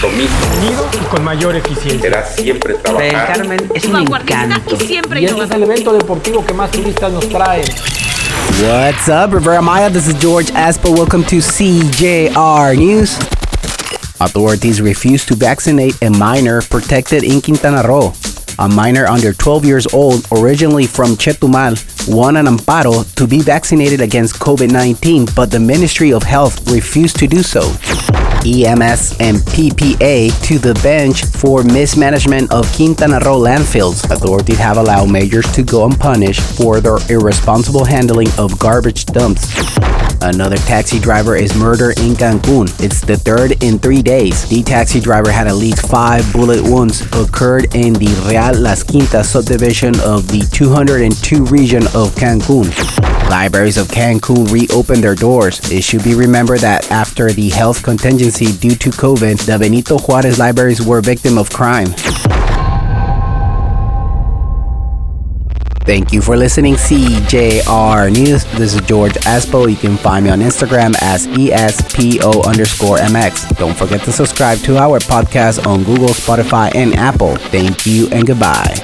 compromiso unido y con mayor eficiencia. será siempre Playa del Carmen es un encanto. y siempre Y este es el evento deportivo que más turistas nos trae. What's up, Riviera Maya? This is George Espo. Welcome to CJR News. Authorities refuse to vaccinate a minor protected in Quintana Roo. A minor under 12 years old, originally from Chetumal, won an amparo to be vaccinated against COVID 19, but the Ministry of Health refused to do so. EMS and PPA to the bench for mismanagement of Quintana Roo landfills. Authorities have allowed majors to go unpunished for their irresponsible handling of garbage dumps. Another taxi driver is murdered in Cancun. It's the third in three days. The taxi driver had at least five bullet wounds occurred in the Real Las Quintas subdivision of the 202 region of Cancun. Libraries of Cancun reopened their doors. It should be remembered that after the health contingency due to COVID, the Benito Juarez libraries were victim of crime. Thank you for listening, CJR News. This is George Espo. You can find me on Instagram as ESPO underscore MX. Don't forget to subscribe to our podcast on Google, Spotify, and Apple. Thank you and goodbye.